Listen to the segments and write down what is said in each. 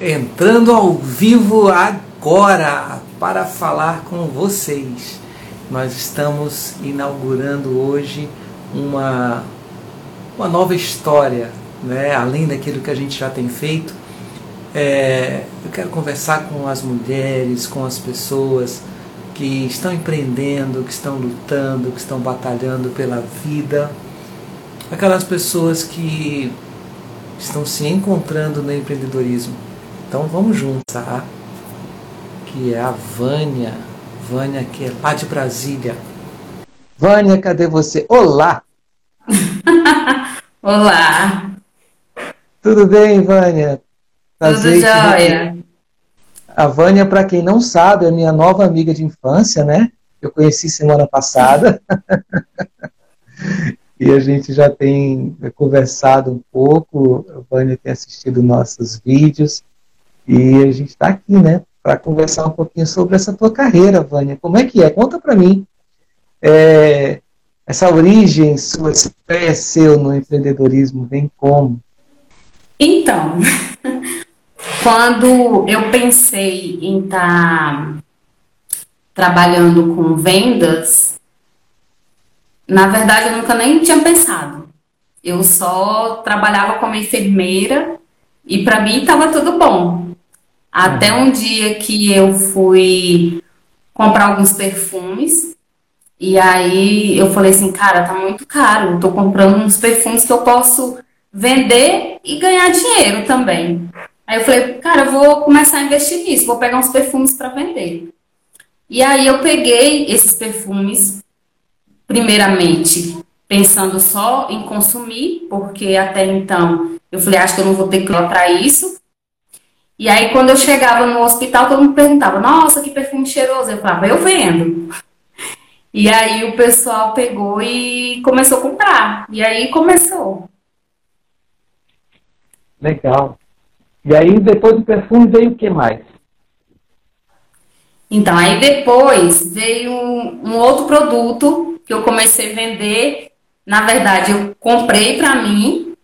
entrando ao vivo agora para falar com vocês. Nós estamos inaugurando hoje uma, uma nova história, né? além daquilo que a gente já tem feito. É, eu quero conversar com as mulheres, com as pessoas que estão empreendendo, que estão lutando, que estão batalhando pela vida, aquelas pessoas que estão se encontrando no empreendedorismo então vamos juntos, tá? Que é a Vânia. Vânia, que é lá de Brasília. Vânia, cadê você? Olá! Olá! Tudo bem, Vânia? Prazer Tudo jóia! A Vânia, para quem não sabe, é minha nova amiga de infância, né? Eu conheci semana passada. e a gente já tem conversado um pouco. A Vânia tem assistido nossos vídeos. E a gente está aqui, né, para conversar um pouquinho sobre essa tua carreira, Vânia. Como é que é? Conta para mim. É, essa origem sua, esse pé seu no empreendedorismo, vem como? Então, quando eu pensei em estar tá trabalhando com vendas, na verdade eu nunca nem tinha pensado. Eu só trabalhava como enfermeira e para mim estava tudo bom. Até um dia que eu fui comprar alguns perfumes. E aí eu falei assim, cara, tá muito caro. Eu tô comprando uns perfumes que eu posso vender e ganhar dinheiro também. Aí eu falei, cara, eu vou começar a investir nisso, vou pegar uns perfumes para vender. E aí eu peguei esses perfumes, primeiramente pensando só em consumir, porque até então eu falei, acho que eu não vou ter que para isso. E aí, quando eu chegava no hospital, todo mundo perguntava: Nossa, que perfume cheiroso. Eu falava: Eu vendo. E aí, o pessoal pegou e começou a comprar. E aí, começou. Legal. E aí, depois do perfume, veio o que mais? Então, aí depois veio um, um outro produto que eu comecei a vender. Na verdade, eu comprei para mim.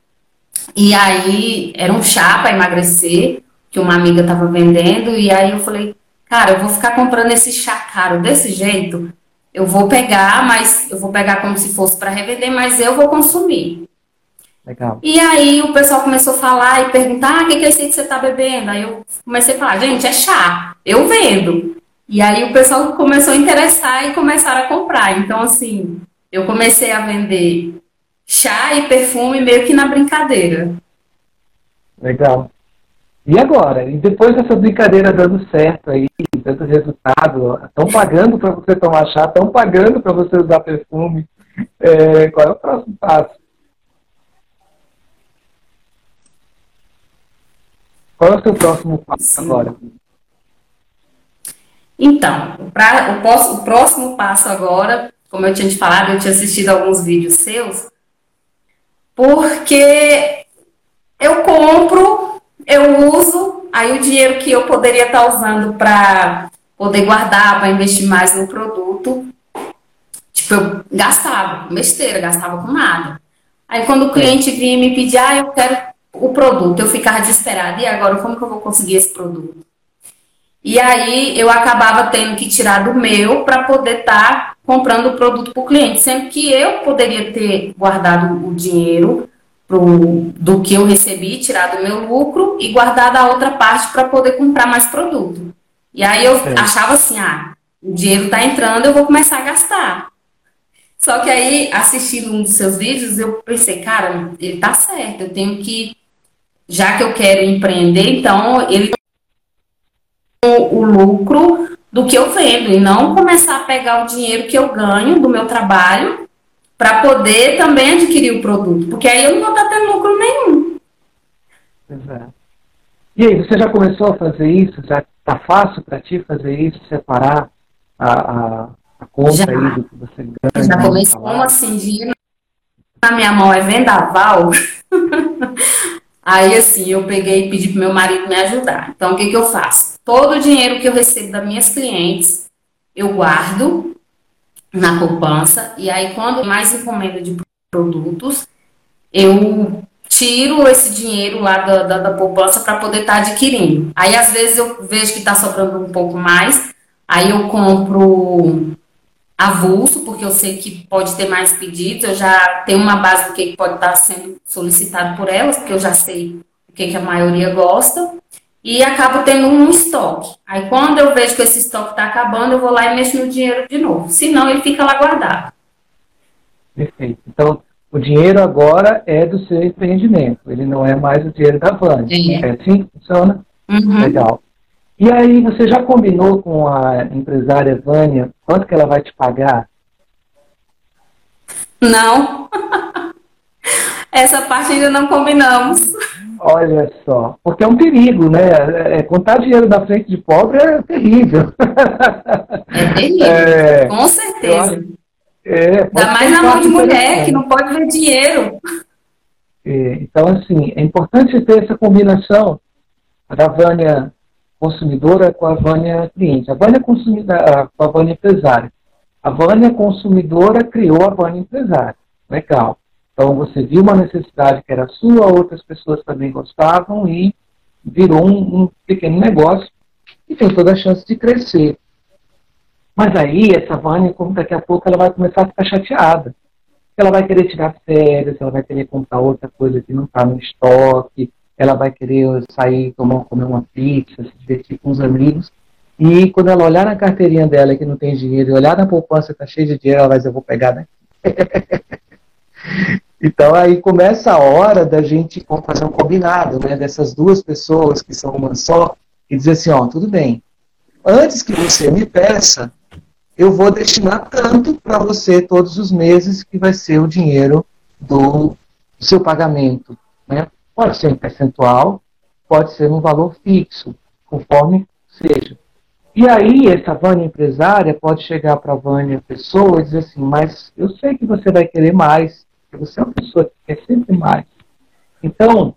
E aí, era um chá para emagrecer que uma amiga estava vendendo, e aí eu falei, cara, eu vou ficar comprando esse chá caro desse jeito, eu vou pegar, mas eu vou pegar como se fosse para revender, mas eu vou consumir. Legal. E aí o pessoal começou a falar e perguntar, ah, o que, que é esse que você está bebendo? Aí eu comecei a falar, gente, é chá, eu vendo. E aí o pessoal começou a interessar e começaram a comprar. Então, assim, eu comecei a vender chá e perfume meio que na brincadeira. Legal. E agora? E depois dessa brincadeira dando certo aí, dando resultado, estão pagando para você tomar chá, estão pagando para você usar perfume. É, qual é o próximo passo? Qual é o seu próximo passo Sim. agora? Então, pra, o, o próximo passo agora, como eu tinha te falado, eu tinha assistido alguns vídeos seus, porque eu compro eu uso, aí o dinheiro que eu poderia estar usando para poder guardar, para investir mais no produto, tipo, eu gastava besteira, gastava com nada. Aí quando o cliente vinha me pedir, ah, eu quero o produto, eu ficava desesperada, e agora como que eu vou conseguir esse produto? E aí eu acabava tendo que tirar do meu para poder estar tá comprando o produto para o cliente, sendo que eu poderia ter guardado o dinheiro pro, do que eu recebi, tirar do meu lucro e guardar da outra parte para poder comprar mais produto. E aí eu é. achava assim, ah, o dinheiro está entrando, eu vou começar a gastar. Só que aí, assistindo um dos seus vídeos, eu pensei, cara, ele tá certo, eu tenho que, já que eu quero empreender, então ele o, o lucro do que eu vendo e não começar a pegar o dinheiro que eu ganho do meu trabalho para poder também adquirir o produto, porque aí eu não vou estar tendo lucro nenhum. Exato. E aí, você já começou a fazer isso? Já está fácil para ti fazer isso, separar a, a, a conta já. aí do que você ganha? Já comecei como assim, dinheiro na minha mão é vendaval. aí assim, eu peguei e pedi para meu marido me ajudar. Então, o que, que eu faço? Todo o dinheiro que eu recebo das minhas clientes, eu guardo na poupança. E aí, quando mais encomenda de produtos, eu tiro esse dinheiro lá da, da, da poupança para poder estar tá adquirindo. Aí, às vezes, eu vejo que está sobrando um pouco mais, aí eu compro avulso, porque eu sei que pode ter mais pedidos, eu já tenho uma base do que pode estar sendo solicitado por elas, porque eu já sei o que, que a maioria gosta, e acabo tendo um estoque. Aí quando eu vejo que esse estoque está acabando, eu vou lá e mexo no dinheiro de novo, senão ele fica lá guardado. Perfeito. Então, o dinheiro agora é do seu empreendimento, ele não é mais o dinheiro da Vânia. É, é assim que funciona? Uhum. Legal. E aí, você já combinou com a empresária Vânia quanto que ela vai te pagar? Não. Essa parte ainda não combinamos. Olha só, porque é um perigo, né? É, contar dinheiro na frente de pobre é terrível. É terrível, é, com certeza. É, Ainda mais na mão de mulher, que não pode ver dinheiro. É, então, assim, é importante ter essa combinação da Vânia consumidora com a Vânia cliente. A Vânia consumidora, com a Vânia empresária. A Vânia consumidora criou a Vânia empresária. Legal. Então você viu uma necessidade que era sua, outras pessoas também gostavam e virou um, um pequeno negócio e tem toda a chance de crescer. Mas aí essa Vânia, como daqui a pouco ela vai começar a ficar chateada. Ela vai querer tirar férias, ela vai querer comprar outra coisa que não está no estoque, ela vai querer sair, tomar, comer uma pizza, se divertir com os amigos. E quando ela olhar na carteirinha dela que não tem dinheiro, e olhar na poupança que está cheia de dinheiro, ela vai dizer, eu vou pegar daqui. então aí começa a hora da gente fazer um combinado, né? Dessas duas pessoas que são uma só, e dizer assim, ó, tudo bem. Antes que você me peça, eu vou destinar tanto para você todos os meses que vai ser o dinheiro do, do seu pagamento. Né? Pode ser em percentual, pode ser um valor fixo, conforme seja. E aí, essa Vânia empresária pode chegar para a Vânia pessoa e dizer assim, mas eu sei que você vai querer mais, porque você é uma pessoa que quer sempre mais. Então,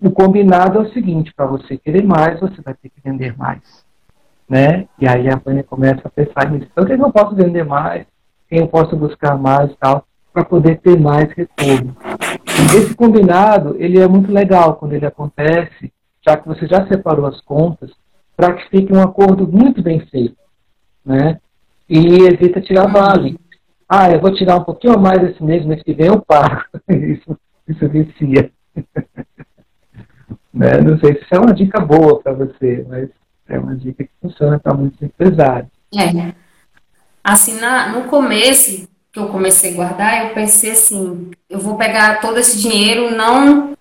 o combinado é o seguinte, para você querer mais, você vai ter que vender mais. Né? E aí a Vânia começa a pensar nisso. Então, quem eu posso vender mais? Quem eu posso buscar mais e tal? Para poder ter mais retorno. Esse combinado, ele é muito legal quando ele acontece, já que você já separou as contas, para que fique um acordo muito bem feito, né? E evita tirar vale. Ah, eu vou tirar um pouquinho a mais esse mês, mês que vem eu pago. Isso, isso vicia. né? Não sei se é uma dica boa para você, mas é uma dica que funciona para muitos empresários. É. Assim, na, no começo, que eu comecei a guardar, eu pensei assim, eu vou pegar todo esse dinheiro não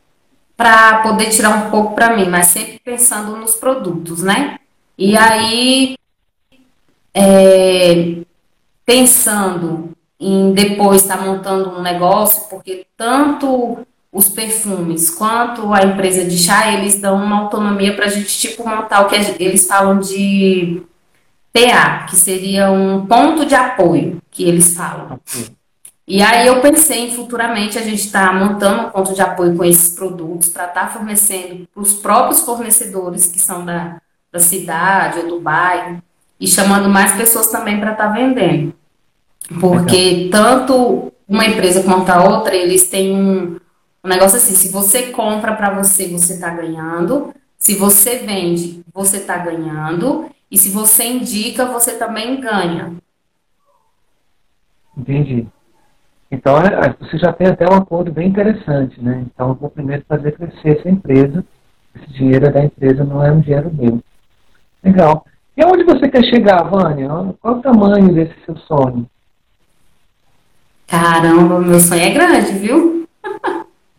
para poder tirar um pouco para mim, mas sempre pensando nos produtos, né? E aí, é, pensando em depois estar tá montando um negócio, porque tanto os perfumes quanto a empresa de chá, eles dão uma autonomia para a gente, tipo, montar o que eles falam de PA, que seria um ponto de apoio, que eles falam. E aí eu pensei em futuramente a gente estar tá montando um ponto de apoio com esses produtos para estar tá fornecendo para os próprios fornecedores que são da, da cidade ou do bairro e chamando mais pessoas também para estar tá vendendo. Porque tanto uma empresa quanto a outra, eles têm um, um negócio assim, se você compra para você, você está ganhando. Se você vende, você está ganhando. E se você indica, você também ganha. Entendi. Então, é, é, você já tem até um acordo bem interessante, né? Então, eu vou primeiro fazer crescer essa empresa. Esse dinheiro é da empresa, não é um dinheiro meu. Legal. E aonde você quer chegar, Vânia? Qual o tamanho desse seu sonho? Caramba, meu sonho é grande, viu?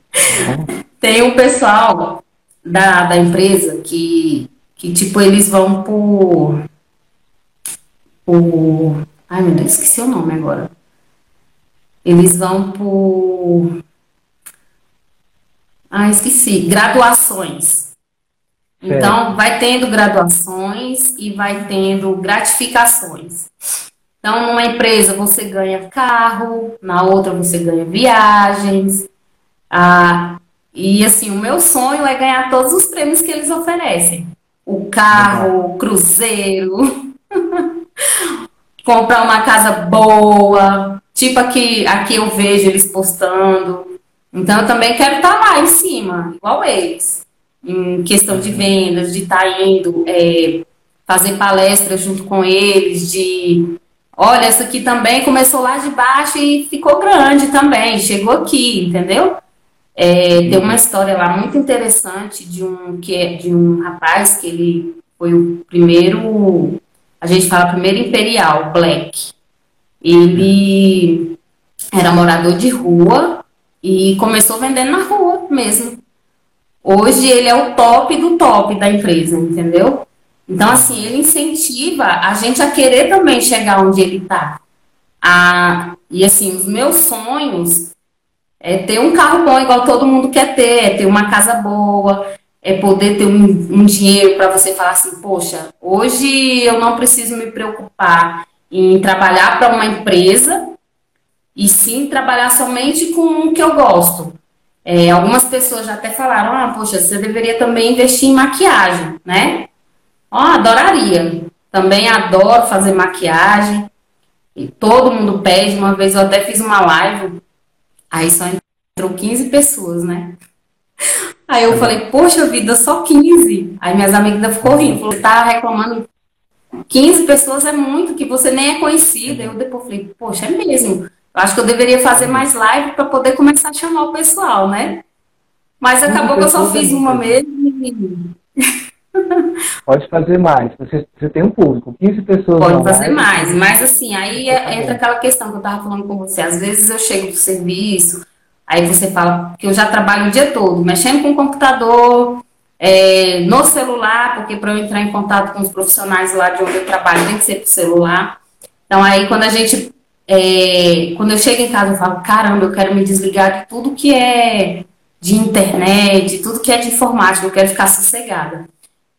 Tem um pessoal da, da empresa que que tipo eles vão por por ai meu Deus esqueci o nome agora. Eles vão por ah esqueci graduações. Então vai tendo graduações e vai tendo gratificações. Então numa empresa você ganha carro na outra você ganha viagens ah, e assim o meu sonho é ganhar todos os prêmios que eles oferecem o carro, o cruzeiro, comprar uma casa boa, tipo aqui, aqui eu vejo eles postando, Então eu também quero estar lá em cima, igual eles. Em questão de vendas, de estar tá indo é, fazer palestras junto com eles, de olha, essa aqui também começou lá de baixo e ficou grande também, chegou aqui, entendeu? É, tem uma história lá muito interessante de um que é de um rapaz que ele foi o primeiro, a gente fala primeiro imperial, black. Ele era morador de rua e começou vendendo na rua mesmo. Hoje ele é o top do top da empresa, entendeu? Então, assim, ele incentiva a gente a querer também chegar onde ele está. e, assim, os meus sonhos é ter um carro bom, igual todo mundo quer ter, é ter uma casa boa, é poder ter um, um dinheiro para você falar assim, poxa, hoje eu não preciso me preocupar em trabalhar para uma empresa e sim trabalhar somente com o que eu gosto. É, algumas pessoas já até falaram, ah, poxa, você deveria também investir em maquiagem, né? Ó, oh, adoraria. Também adoro fazer maquiagem. E todo mundo pede. Uma vez eu até fiz uma live Aí só entrou 15 pessoas, né? Aí eu falei, poxa vida, só 15. Aí minhas amigas ainda ficou rindo, falou, tá reclamando. 15 pessoas é muito, que você nem é conhecida. Eu depois falei, poxa, é mesmo. Eu acho que eu deveria fazer mais live para poder começar a chamar o pessoal, né? Mas acabou que eu só fiz uma mesmo. Pode fazer mais. Você, você tem um público, 15 pessoas. Pode fazer mais. mais. Mas assim, aí é, entra aquela questão que eu estava falando com você. Às vezes eu chego do serviço, aí você fala que eu já trabalho o dia todo, mexendo com o computador, é, no celular, porque para eu entrar em contato com os profissionais lá de onde eu trabalho tem que ser por celular. Então aí quando a gente. É, quando eu chego em casa, eu falo, caramba, eu quero me desligar de tudo que é de internet, tudo que é de informática, eu quero ficar sossegada.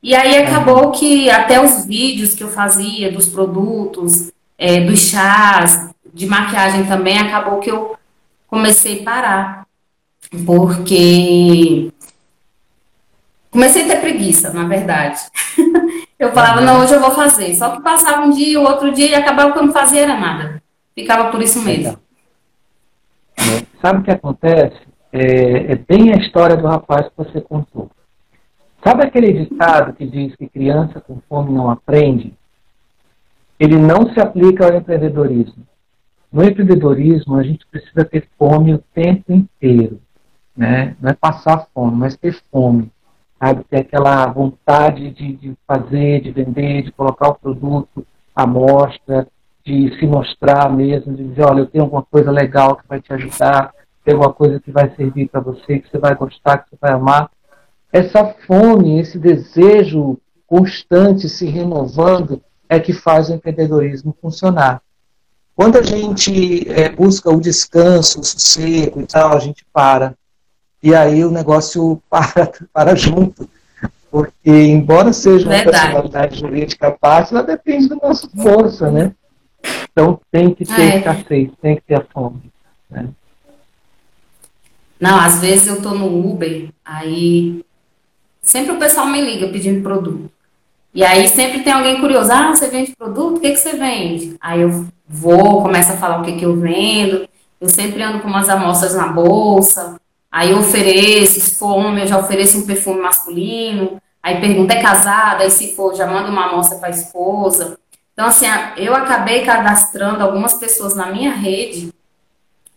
E aí acabou que até os vídeos que eu fazia dos produtos, é, dos chás, de maquiagem também, acabou que eu comecei a parar. Porque comecei a ter preguiça, na verdade. eu falava, não, hoje eu vou fazer. Só que passava um dia, o outro dia, e acabava que eu não fazia era nada. Ficava por isso mesmo. Sabe o que acontece? É, é bem a história do rapaz que você contou. Sabe aquele ditado que diz que criança com fome não aprende? Ele não se aplica ao empreendedorismo. No empreendedorismo, a gente precisa ter fome o tempo inteiro. Né? Não é passar fome, mas ter fome. Sabe? Ter aquela vontade de, de fazer, de vender, de colocar o produto à mostra, de se mostrar mesmo, de dizer, olha, eu tenho alguma coisa legal que vai te ajudar, tem alguma coisa que vai servir para você, que você vai gostar, que você vai amar essa fome, esse desejo constante se renovando é que faz o empreendedorismo funcionar. Quando a gente é, busca o descanso, o sossego e tal, a gente para. E aí o negócio para, para junto. Porque, embora seja uma Verdade. personalidade jurídica fácil, ela depende da nossa força, né? Então tem que ter é. escassez, tem que ter a fome. Né? Não, às vezes eu tô no Uber, aí Sempre o pessoal me liga pedindo produto. E aí sempre tem alguém curioso, ah, você vende produto? O que, que você vende? Aí eu vou, começo a falar o que, que eu vendo. Eu sempre ando com umas amostras na bolsa. Aí eu ofereço, se for homem, eu já ofereço um perfume masculino. Aí pergunta, é casada? Aí se for, já manda uma amostra para a esposa. Então, assim, eu acabei cadastrando algumas pessoas na minha rede,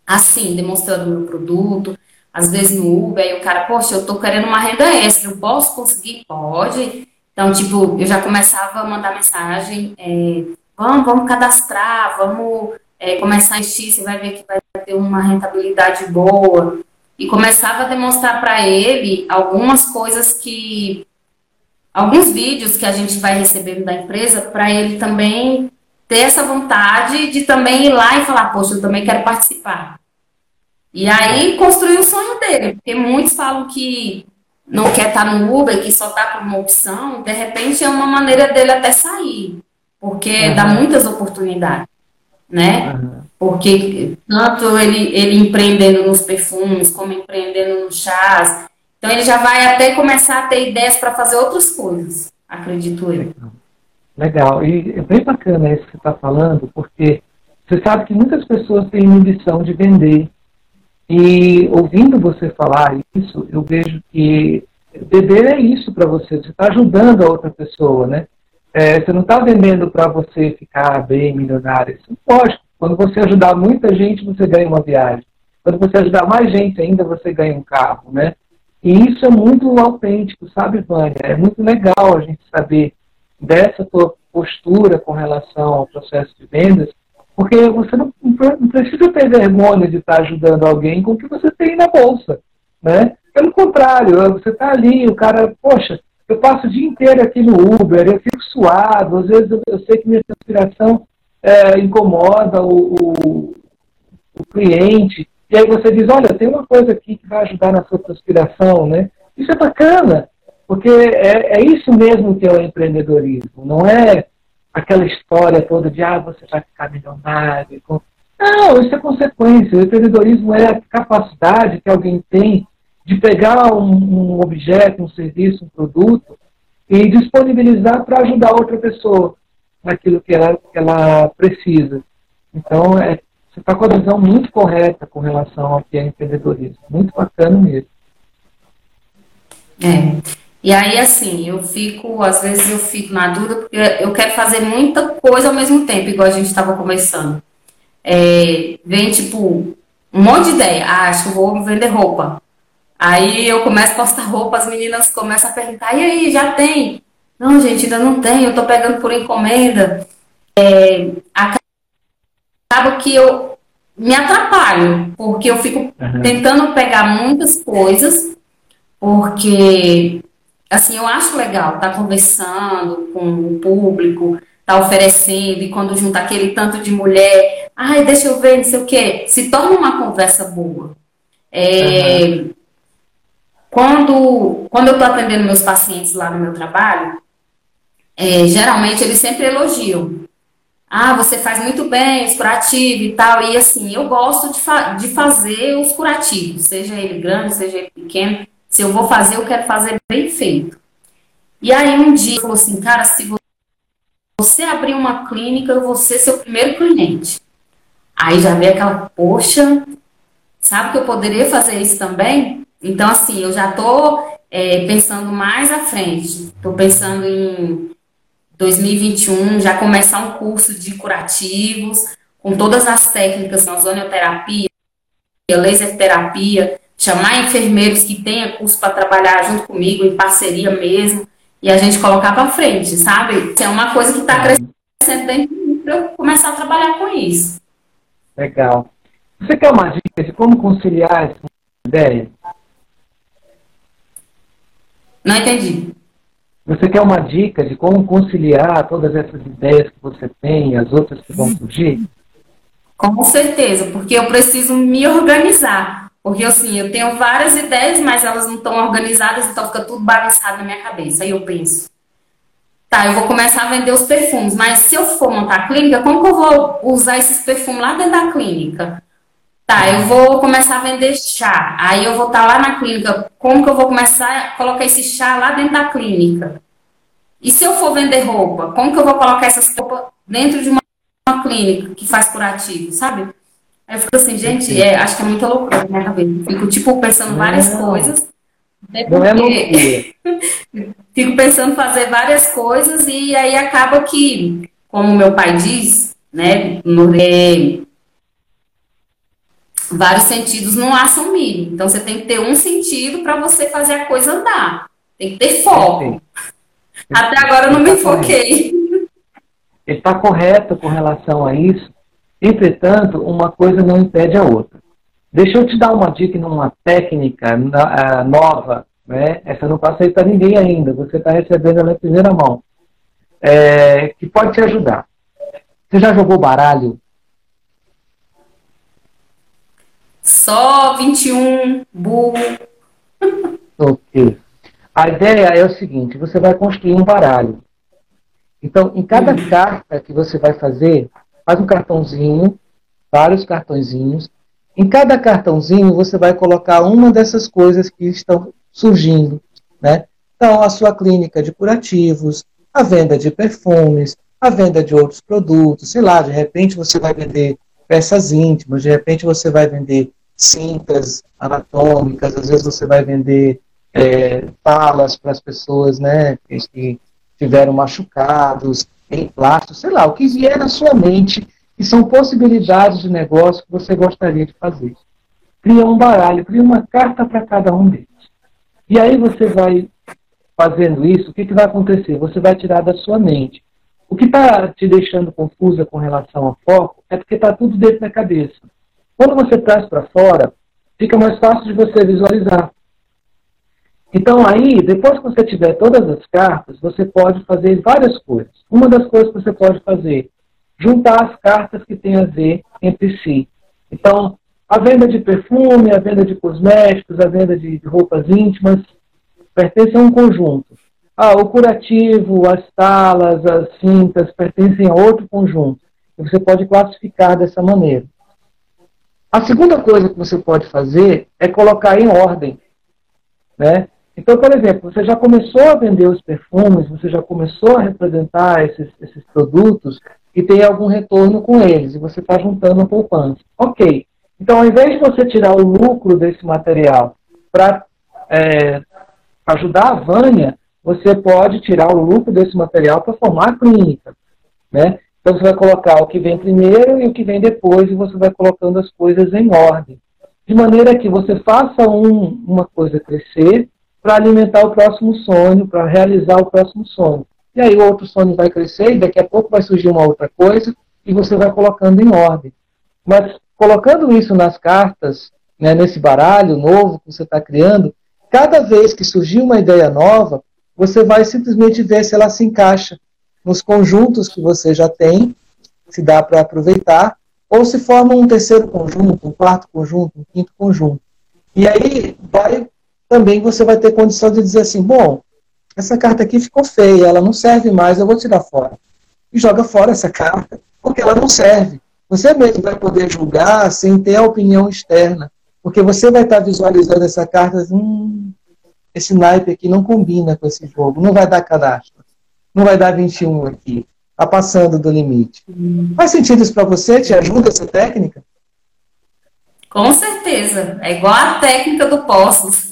assim, demonstrando meu produto às vezes no Uber, aí o cara, poxa, eu tô querendo uma renda extra, eu posso conseguir? Pode. Então, tipo, eu já começava a mandar mensagem, é, vamos, vamos cadastrar, vamos é, começar a investir, você vai ver que vai ter uma rentabilidade boa. E começava a demonstrar para ele algumas coisas que. alguns vídeos que a gente vai recebendo da empresa, para ele também ter essa vontade de também ir lá e falar, poxa, eu também quero participar. E aí construiu o sonho dele, porque muitos falam que não quer estar no Uber, que só está por uma opção, de repente é uma maneira dele até sair, porque uhum. dá muitas oportunidades, né? Uhum. Porque tanto ele, ele empreendendo nos perfumes, como empreendendo nos chás, então ele já vai até começar a ter ideias para fazer outras coisas, acredito eu. Legal, e é bem bacana isso que você está falando, porque você sabe que muitas pessoas têm inibição de vender E ouvindo você falar isso, eu vejo que beber é isso para você. Você está ajudando a outra pessoa, né? É, você não está vendendo para você ficar bem milionário. Isso pode. Quando você ajudar muita gente, você ganha uma viagem. Quando você ajudar mais gente ainda, você ganha um carro, né? E isso é muito autêntico, sabe, Vânia? É muito legal a gente saber dessa tua postura com relação ao processo de vendas, porque você não, não precisa ter vergonha de estar ajudando alguém com o que você tem na bolsa, né? Pelo contrário, você está ali, o cara, poxa, eu passo o dia inteiro aqui no Uber, eu fico suado, às vezes eu, eu sei que minha respiração é, incomoda o, o, o cliente, e aí você diz, olha, tem uma coisa aqui que vai ajudar na sua transpiração, né? Isso é bacana, porque é, é isso mesmo que é o empreendedorismo, não é aquela história toda de, ah, você vai ficar milionário. Não, isso é consequência. O empreendedorismo é a capacidade que alguém tem de pegar um, um objeto, um serviço, um produto e disponibilizar para ajudar outra pessoa naquilo que ela, que ela precisa. Então, é, você está com a visão muito correta com relação ao que é empreendedorismo. Muito bacana mesmo. É. E aí, assim, eu fico, às vezes eu fico na dúvida, porque eu quero fazer muita coisa ao mesmo tempo, igual a gente estava conversando. É, vem, tipo, um monte de ideia. Ah, acho que vou vender roupa. Aí eu começo a postar roupa, as meninas começam a perguntar, e aí, já tem? Não, gente, ainda não tem, eu tô pegando por encomenda. É, acaba que eu me atrapalho, porque eu fico uhum. tentando pegar muitas coisas, porque, assim, eu acho legal estar tá conversando com o público, estar tá oferecendo, e quando junta aquele tanto de mulher, ai, deixa eu ver, não sei o quê, se torna uma conversa boa. É, uhum. Quando, quando eu estou atendendo meus pacientes lá no meu trabalho, é, geralmente eles sempre elogiam. Ah, você faz muito bem os curativos e tal. E assim, eu gosto de, fa de fazer os curativos, seja ele grande, seja ele pequeno. Se eu vou fazer, eu quero fazer bem feito. E aí um dia falou assim, cara, se você abrir uma clínica, eu vou ser seu primeiro cliente. Aí já veio aquela, poxa, sabe que eu poderia fazer isso também? Então, assim, eu já estou é, pensando mais à frente. Estou pensando em 2021 já começar um curso de curativos, com todas as técnicas, ozonioterapia, laser terapia, chamar enfermeiros que tenham curso para trabalhar junto comigo, em parceria mesmo, e a gente colocar para frente, sabe? É uma coisa que está crescendo dentro de mim para eu começar a trabalhar com isso. Legal. Você quer uma dica de como conciliar essa ideia? Não entendi. Você quer uma dica de como conciliar todas essas ideias que você tem e as outras que vão surgir? Com certeza, porque eu preciso me organizar. Porque assim, eu tenho várias ideias, mas elas não estão organizadas, então fica tudo bagunçado na minha cabeça. Aí eu penso, tá, eu vou começar a vender os perfumes, mas se eu for montar a clínica, como que eu vou usar esses perfumes lá dentro da clínica? Tá, eu vou começar a vender chá. Aí eu vou estar tá lá na clínica. Como que eu vou começar a colocar esse chá lá dentro da clínica? E se eu for vender roupa, como que eu vou colocar essas roupas dentro de uma, uma clínica que faz curativo, sabe? Aí eu fico assim, gente, é, acho que é muita loucura na minha cabeça. Fico, tipo, pensando várias não. coisas. Não é loucura. fico pensando fazer várias coisas e aí acaba que, como meu pai diz, né, no, é, vários sentidos não assam milho. Então você tem que ter um sentido para você fazer a coisa andar. Tem que ter foco. Até agora eu não me tá foquei. Está correto com relação a isso. Entretanto, uma coisa não impede a outra. Deixa eu te dar uma dica numa técnica nova. Né? Essa eu não passei para ninguém ainda. Você está recebendo ela em primeira mão. É, que pode te ajudar. Você já jogou baralho? Só 21, burro. Ok. A ideia é o seguinte: você vai construir um baralho. Então, em cada uhum. carta que você vai fazer, faz um cartãozinho, vários cartõezinhos. Em cada cartãozinho, você vai colocar uma dessas coisas que estão surgindo. Né? Então, a sua clínica de curativos, a venda de perfumes, a venda de outros produtos, sei lá, de repente você vai vender peças íntimas, de repente você vai vender cintas anatômicas, às vezes você vai vender é, para as pessoas né, que tiveram machucados, emplastros, sei lá, o que vier na sua mente, que são possibilidades de negócio que você gostaria de fazer. Cria um baralho, cria uma carta para cada um deles. E aí você vai fazendo isso, o que, que vai acontecer? Você vai tirar da sua mente. O que está te deixando confusa com relação ao foco é porque está tudo dentro da cabeça. Quando você traz para fora, fica mais fácil de você visualizar. Então aí, depois que você tiver todas as cartas, você pode fazer várias coisas. Uma das coisas que você pode fazer, juntar as cartas que têm a ver entre si. Então, a venda de perfume, a venda de cosméticos, a venda de roupas íntimas, pertencem a um conjunto. Ah, o curativo, as talas, as cintas pertencem a outro conjunto. Você pode classificar dessa maneira. A segunda coisa que você pode fazer é colocar em ordem. Né? Então, por exemplo, você já começou a vender os perfumes, você já começou a representar esses, esses produtos e tem algum retorno com eles, e você está juntando a poupança. Ok. Então, ao invés de você tirar o lucro desse material para é, ajudar a Vânia, você pode tirar o lucro desse material para formar a clínica. Né? Então você vai colocar o que vem primeiro e o que vem depois, e você vai colocando as coisas em ordem. De maneira que você faça um, uma coisa crescer para alimentar o próximo sonho, para realizar o próximo sonho. E aí o outro sonho vai crescer e daqui a pouco vai surgir uma outra coisa e você vai colocando em ordem. Mas colocando isso nas cartas, né, nesse baralho novo que você está criando, cada vez que surgir uma ideia nova, você vai simplesmente ver se ela se encaixa nos conjuntos que você já tem, se dá para aproveitar, ou se forma um terceiro conjunto, um quarto conjunto, um quinto conjunto. E aí vai também você vai ter condição de dizer assim, bom, essa carta aqui ficou feia, ela não serve mais, eu vou tirar fora. E joga fora essa carta, porque ela não serve. Você mesmo vai poder julgar sem ter a opinião externa, porque você vai estar visualizando essa carta, hum, esse naipe aqui não combina com esse jogo, não vai dar cadastro, não vai dar 21 aqui, está passando do limite. Hum. Faz sentido isso para você? Te ajuda essa técnica? Com certeza, é igual a técnica do Postos.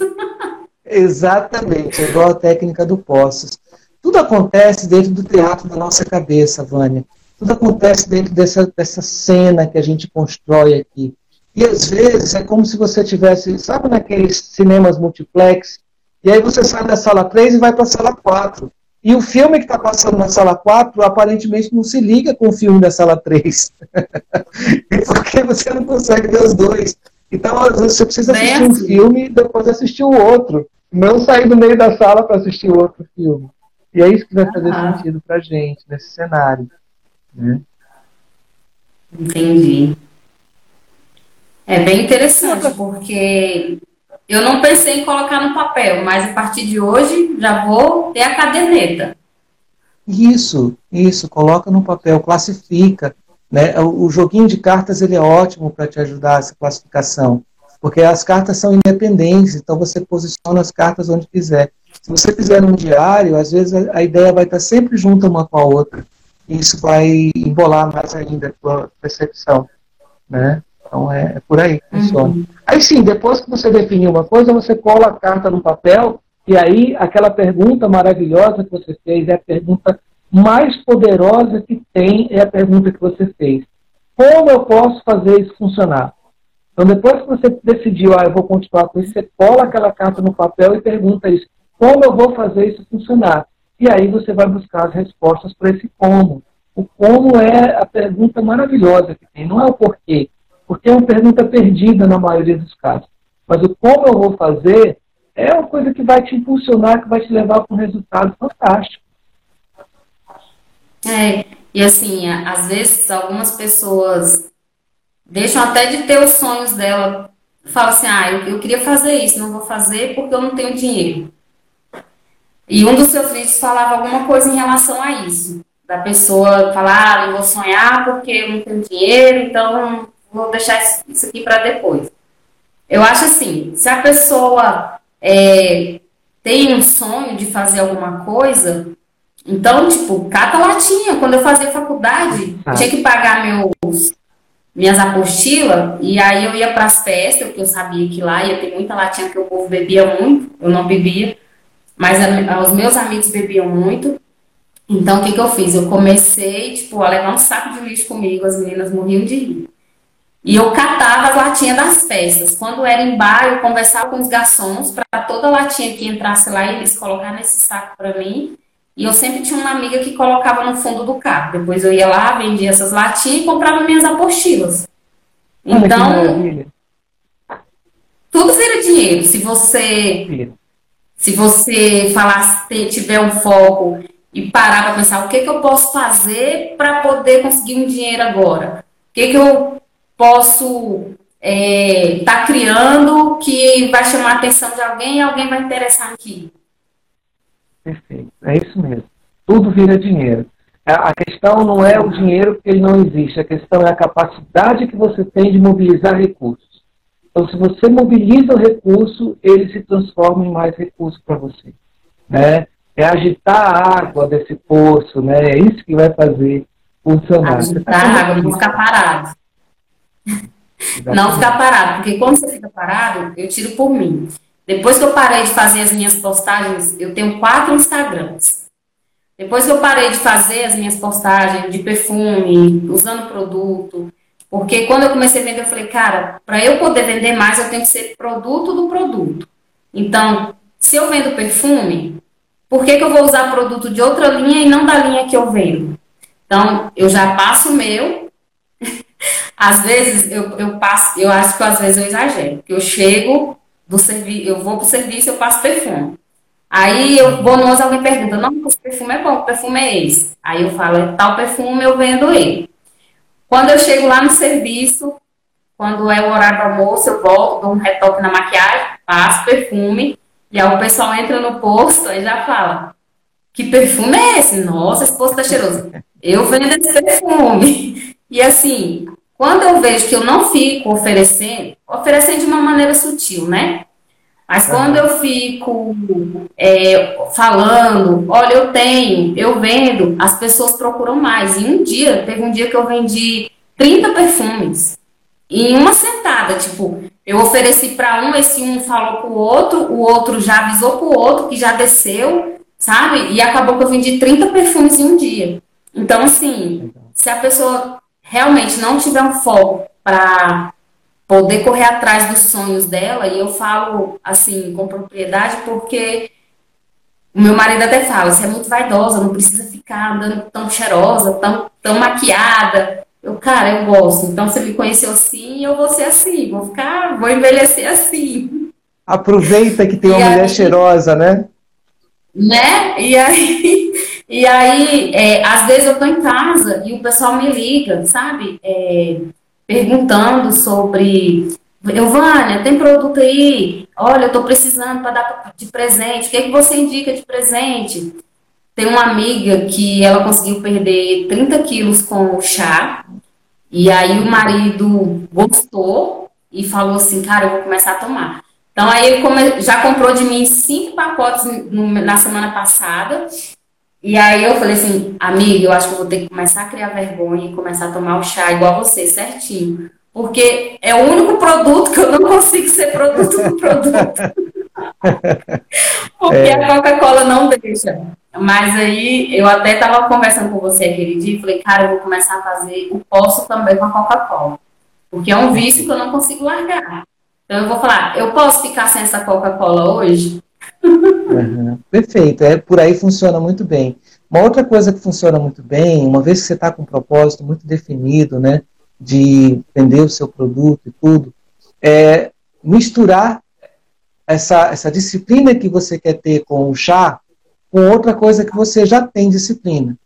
Exatamente, é igual a técnica do Postos. Tudo acontece dentro do teatro da nossa cabeça, Vânia. Tudo acontece dentro dessa, dessa cena que a gente constrói aqui. E às vezes é como se você tivesse, sabe naqueles cinemas multiplex e aí você sai da sala 3 e vai para a sala 4. E o filme que está passando na sala 4 aparentemente não se liga com o filme da sala 3. Porque você não consegue ver os dois. Então, às vezes, você precisa assistir um filme e depois assistir o outro. Não sair do meio da sala para assistir o outro filme. E é isso que vai fazer ah. sentido para gente nesse cenário. Né? Entendi. É bem interessante, porque eu não pensei em colocar no papel, mas a partir de hoje já vou ter a caderneta. Isso, isso, coloca no papel, classifica. Né? O, joguinho de cartas ele é ótimo para te ajudar essa classificação, porque as cartas são independentes, então você posiciona as cartas onde quiser. Se você fizer num diário, às vezes a, a ideia vai estar sempre junto uma com a outra, e isso vai embolar mais ainda a tua percepção. Né? Então é, é por aí que funciona. Uhum. Aí sim, depois que você definiu uma coisa, você cola a carta no papel e aí aquela pergunta maravilhosa que você fez é a pergunta mais poderosa que tem, é a pergunta que você fez. Como eu posso fazer isso funcionar? Então depois que você decidiu, ah, eu vou continuar com isso, você cola aquela carta no papel e pergunta isso. Como eu vou fazer isso funcionar? E aí você vai buscar as respostas para esse como. O como é a pergunta maravilhosa que tem, não é o porquê. Porque é uma pergunta perdida na maioria dos casos. Mas o como eu vou fazer é uma coisa que vai te impulsionar, que vai te levar para um resultado fantástico. É, e assim, às vezes algumas pessoas deixam até de ter os sonhos dela. Falam assim, ah, eu, eu queria fazer isso, não vou fazer porque eu não tenho dinheiro. E um dos seus vídeos falava alguma coisa em relação a isso. Da pessoa falar, ah, não vou sonhar porque eu não tenho dinheiro, então vou deixar isso aqui para depois. Eu acho assim, se a pessoa é, tem um sonho de fazer alguma coisa, então, tipo, cata latinha. Quando eu fazia faculdade, ah. tinha que pagar meus, minhas apostilas, e aí eu ia para as festas, porque eu sabia que lá ia ter muita latinha que o povo bebia muito, eu não bebia, mas a, os meus amigos bebiam muito. Então, o que, que eu fiz? Eu comecei, tipo, a levar um saco de lixo comigo, as meninas morriam de rir. E eu catava as latinhas das festas. Quando era em bar, eu conversava com os garçons para toda latinha que entrasse lá, eles colocar nesse saco para mim. E eu sempre tinha uma amiga que colocava no fundo do carro. Depois eu ia lá, vendia essas latinhas e comprava minhas apostilas. Então, tudo vira dinheiro. Se você se você falar, tiver um foco e parar para pensar o que, que eu posso fazer para poder conseguir um dinheiro agora, o que, que eu posso estar é, tá criando que vai chamar a atenção de alguém e alguém vai interessar aqui. Perfeito, é isso mesmo. Tudo vira dinheiro. A questão não é o dinheiro porque ele não existe, a questão é a capacidade que você tem de mobilizar recursos. Então, se você mobiliza o recurso, ele se transforma em mais recurso para você. Né? É agitar a água desse poço, né? é isso que vai fazer funcionar. Agitar a água, não ficar parado. Não ficar parado, porque quando você fica parado, eu tiro por mim. Depois que eu parei de fazer as minhas postagens, eu tenho quatro Instagrams. Depois que eu parei de fazer as minhas postagens de perfume, usando produto, porque quando eu comecei a vender, eu falei, cara, para eu poder vender mais, eu tenho que ser produto do produto. Então, se eu vendo perfume, por que, que eu vou usar produto de outra linha e não da linha que eu vendo? Então, eu já passo o meu. Às vezes, eu, eu passo, eu acho que às vezes eu exagero, eu chego, do serviço, eu vou pro serviço, eu passo perfume. Aí eu vou no alguém pergunta, não, esse perfume é bom, que perfume é esse? Aí eu falo, é tal perfume, eu vendo ele. Quando eu chego lá no serviço, quando é o horário do almoço, eu volto, dou um retoque na maquiagem, passo perfume, e aí o pessoal entra no posto e já fala, que perfume é esse? Nossa, esse posto tá cheiroso. Eu vendo esse perfume. E assim, quando eu vejo que eu não fico oferecendo, oferecendo de uma maneira sutil, né? Mas quando eu fico é, falando, olha, eu tenho, eu vendo, as pessoas procuram mais. E um dia, teve um dia que eu vendi 30 perfumes em uma sentada. Tipo, eu ofereci para um, esse um falou para o outro, o outro já avisou para o outro que já desceu, sabe? E acabou que eu vendi 30 perfumes em um dia. Então, assim, se a pessoa realmente não tiver um foco para poder correr atrás dos sonhos dela, e eu falo assim com propriedade porque o meu marido até fala, você é muito vaidosa, não precisa ficar andando tão cheirosa, tão, tão maquiada. Eu, cara, eu gosto. Então você me conheceu assim, eu vou ser assim, vou ficar, vou envelhecer assim. Aproveita que tem uma e mulher aí, cheirosa, né? Né? E aí, e aí é, às vezes eu tô em casa e o pessoal me liga, sabe? É, perguntando sobre Vânia, tem produto aí? Olha, eu estou precisando para dar de presente. O que, é que você indica de presente? Tem uma amiga que ela conseguiu perder 30 quilos com o chá. E aí o marido gostou e falou assim, cara, eu vou começar a tomar. Então aí ele já comprou de mim cinco pacotes na semana passada. E aí eu falei assim, amiga, eu acho que eu vou ter que começar a criar vergonha e começar a tomar o chá igual você, certinho. Porque é o único produto que eu não consigo ser produto do produto. Porque é. a Coca-Cola não deixa. Mas aí eu até estava conversando com você aquele dia e falei, cara, eu vou começar a fazer o posso também com a Coca-Cola. Porque é um vício que eu não consigo largar. Então eu vou falar, eu posso ficar sem essa Coca-Cola hoje? Uhum. Perfeito, é, por aí funciona muito bem. Uma outra coisa que funciona muito bem, uma vez que você está com um propósito muito definido, né, de vender o seu produto e tudo, é misturar essa, essa disciplina que você quer ter com o chá com outra coisa que você já tem disciplina.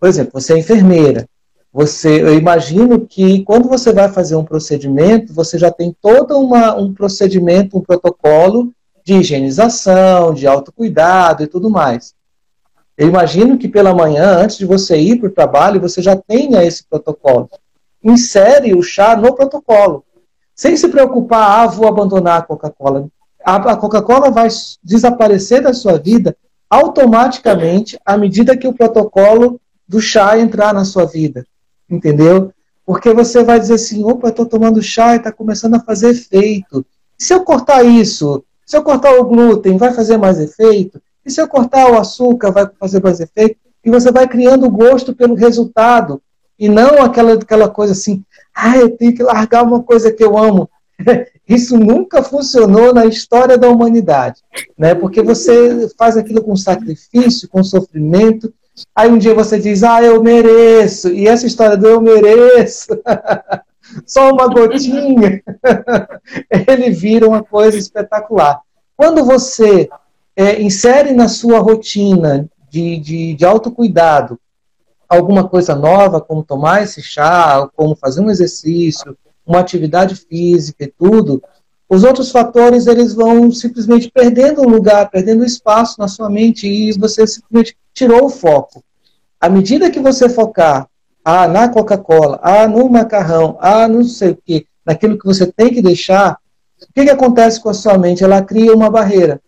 Por exemplo, você é enfermeira. Você, eu imagino que quando você vai fazer um procedimento, você já tem todo uma, um procedimento, um protocolo de higienização, de autocuidado e tudo mais. Eu imagino que pela manhã, antes de você ir para o trabalho, você já tenha esse protocolo. Insere o chá no protocolo. Sem se preocupar, ah, vou abandonar a Coca-Cola. A Coca-Cola vai desaparecer da sua vida automaticamente à medida que o protocolo do chá entrar na sua vida. Entendeu? Porque você vai dizer assim, opa, estou tomando chá e está começando a fazer efeito. Se eu cortar isso, se eu cortar o glúten, vai fazer mais efeito? E se eu cortar o açúcar, vai fazer mais efeito? E você vai criando gosto pelo resultado. E não aquela, aquela coisa assim, ah, eu tenho que largar uma coisa que eu amo. Isso nunca funcionou na história da humanidade, né? Porque você faz aquilo com sacrifício, com sofrimento, aí um dia você diz, ah, eu mereço, e essa história do eu mereço, só uma gotinha, ele vira uma coisa espetacular. Quando você é, insere na sua rotina de, de, de autocuidado alguma coisa nova, como tomar esse chá, como fazer um exercício, uma atividade física e tudo, os outros fatores eles vão simplesmente perdendo lugar, perdendo espaço na sua mente e você simplesmente tirou o foco. À medida que você focar ah, na Coca-Cola, ah, no macarrão, ah, não sei o que, naquilo que você tem que deixar, o que, que acontece com a sua mente? Ela cria uma barreira,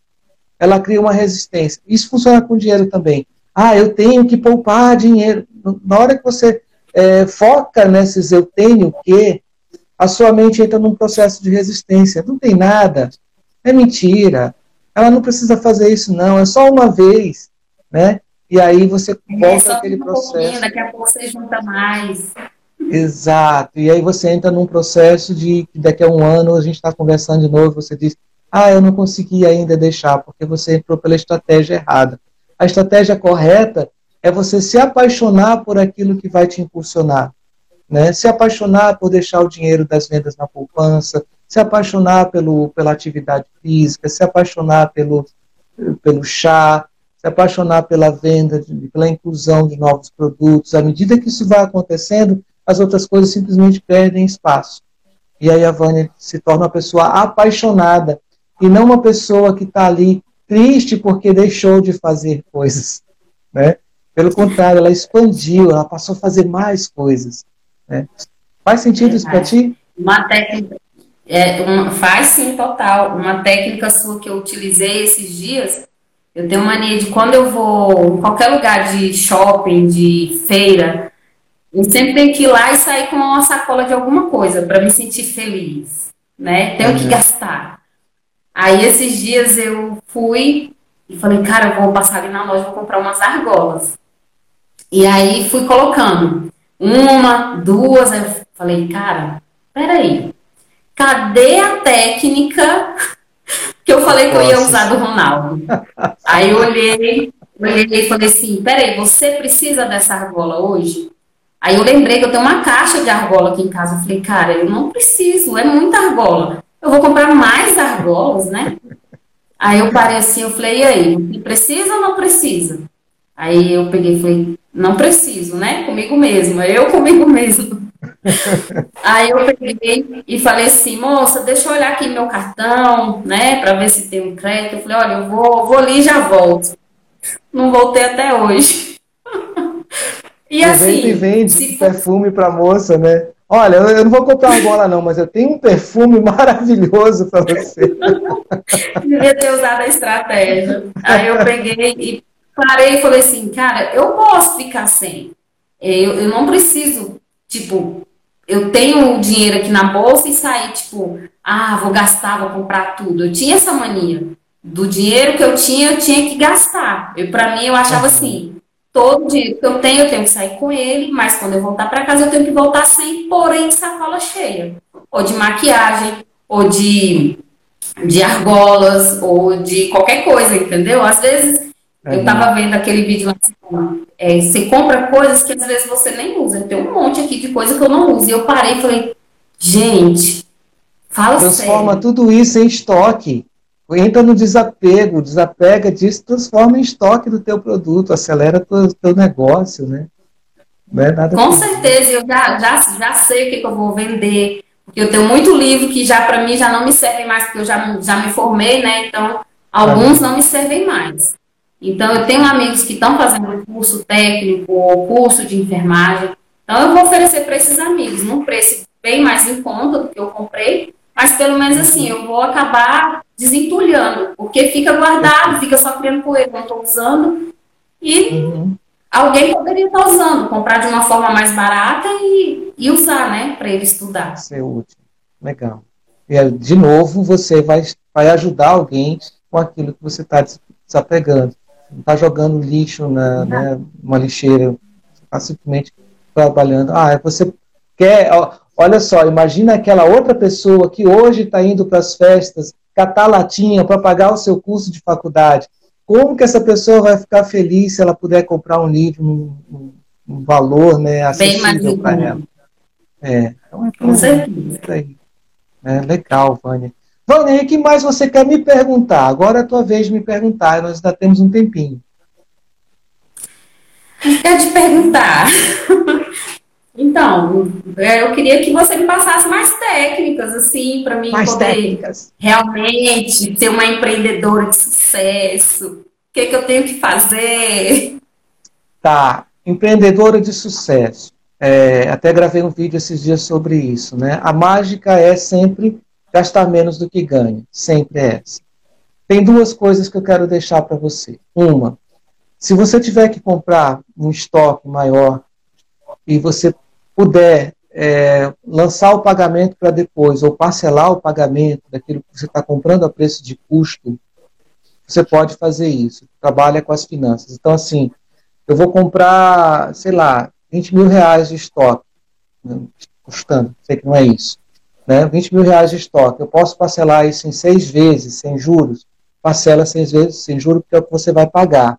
ela cria uma resistência. Isso funciona com dinheiro também. Ah, eu tenho que poupar dinheiro. Na hora que você é, foca nesses eu tenho que, a sua mente entra num processo de resistência. Não tem nada. É mentira. Ela não precisa fazer isso, não. É só uma vez, né? E aí você é volta é aquele processo. Daqui a pouco você junta mais. Exato. E aí você entra num processo de que daqui a um ano a gente está conversando de novo, você diz, ah, eu não consegui ainda deixar, porque você entrou pela estratégia errada. A estratégia correta é você se apaixonar por aquilo que vai te impulsionar. Né? Se apaixonar por deixar o dinheiro das vendas na poupança, se apaixonar pelo, pela atividade física, se apaixonar pelo, pelo chá, se apaixonar pela venda, pela inclusão de novos produtos. À medida que isso vai acontecendo, as outras coisas simplesmente perdem espaço. E aí a Vânia se torna uma pessoa apaixonada e não uma pessoa que está ali triste porque deixou de fazer coisas. Né? Pelo contrário, ela expandiu, ela passou a fazer mais coisas. Né? Faz sentido isso para ti? Uma técnica. É, uma, faz sim, total. Uma técnica sua que eu utilizei esses dias, eu tenho mania de quando eu vou em qualquer lugar de shopping, de feira, eu sempre tenho que ir lá e sair com uma sacola de alguma coisa para me sentir feliz, né? Tenho uhum. que gastar. Aí esses dias eu fui e falei, cara, eu vou passar ali na loja, vou comprar umas argolas. E aí fui colocando uma, duas, eu falei, cara, peraí, cadê a técnica que eu falei que eu ia usar do Ronaldo? Aí eu olhei, olhei e falei assim, peraí, você precisa dessa argola hoje? Aí eu lembrei que eu tenho uma caixa de argola aqui em casa. Eu falei, cara, eu não preciso, é muita argola. Eu vou comprar mais argolas, né? Aí eu parei assim, eu falei, e aí, precisa ou não precisa? Aí eu peguei e falei, não preciso, né? Comigo mesma, eu comigo mesmo. Aí eu peguei e falei assim, moça, deixa eu olhar aqui meu cartão, né, para ver se tem um crédito. Eu falei, olha, eu vou, vou ali e já volto. Não voltei até hoje. E assim. E vende se... perfume para moça, né? Olha, eu não vou comprar bola não, mas eu tenho um perfume maravilhoso para você. Devia ter usado a estratégia. Aí eu peguei e parei e falei assim, cara, eu posso ficar sem. Eu, eu não preciso, tipo, eu tenho o dinheiro aqui na bolsa e sair, tipo, ah, vou gastar, vou comprar tudo. Eu tinha essa mania. Do dinheiro que eu tinha, eu tinha que gastar. Eu, para mim, eu achava assim, todo dia que eu tenho, eu tenho que sair com ele, mas quando eu voltar para casa, eu tenho que voltar sem, porém, de sacola cheia. Ou de maquiagem, ou de, de argolas, ou de qualquer coisa, entendeu? Às vezes, é. eu tava vendo aquele vídeo lá, é, você compra coisas que às vezes você nem usa. Tem um monte aqui de coisa que eu não uso. E eu parei e falei, gente, fala Transforma sério. tudo isso em estoque entra no desapego, desapega disso, transforma em estoque do teu produto, acelera o teu negócio, né? Não é nada Com certeza, eu já, já, já sei o que, que, eu vou vender, porque eu tenho muito livro que já para mim já não me servem mais, porque eu já, já me formei, né? Então, alguns não me servem mais. Então, eu tenho amigos que estão fazendo curso técnico ou curso de enfermagem. Então, eu vou oferecer para esses amigos, num preço bem mais em conta do que eu comprei, mas pelo menos assim, eu vou acabar desentulhando, porque fica guardado, fica só criando poeira, não estou usando. E uhum. alguém poderia estar usando, comprar de uma forma mais barata e, e usar, né, para ele estudar. Ser útil. Legal. E, de novo, você vai, vai ajudar alguém com aquilo que você está desapegando. Não está jogando lixo na né, uma lixeira, você está simplesmente trabalhando. Ah, você quer. Olha só, imagina aquela outra pessoa que hoje está indo para as festas catar latinha para pagar o seu curso de faculdade. Como que essa pessoa vai ficar feliz se ela puder comprar um livro um, um valor né, acessível para ela? É, então é Com certeza. Aí. É, legal, Vânia. Vânia, o que mais você quer me perguntar? Agora é a tua vez de me perguntar, nós ainda temos um tempinho. Quero te perguntar. Então, é, eu queria que você me passasse mais técnicas, assim, para mim mais poder técnicas. realmente ser uma empreendedora de sucesso. O que, que eu tenho que fazer? Tá, empreendedora de sucesso. É, até gravei um vídeo esses dias sobre isso, né? A mágica é sempre gastar menos do que ganha, sempre é essa. Tem duas coisas que eu quero deixar para você. Uma, se você tiver que comprar um estoque maior e você puder é, lançar o pagamento para depois ou parcelar o pagamento daquilo que você está comprando a preço de custo, você pode fazer isso. Trabalha com as finanças. Então, assim, eu vou comprar, sei lá, 20 mil reais de estoque, né, custando, sei que não é isso. Né? 20 mil reais de estoque. Eu posso parcelar isso em seis vezes, sem juros. Parcela seis vezes sem juros, porque é o que você vai pagar.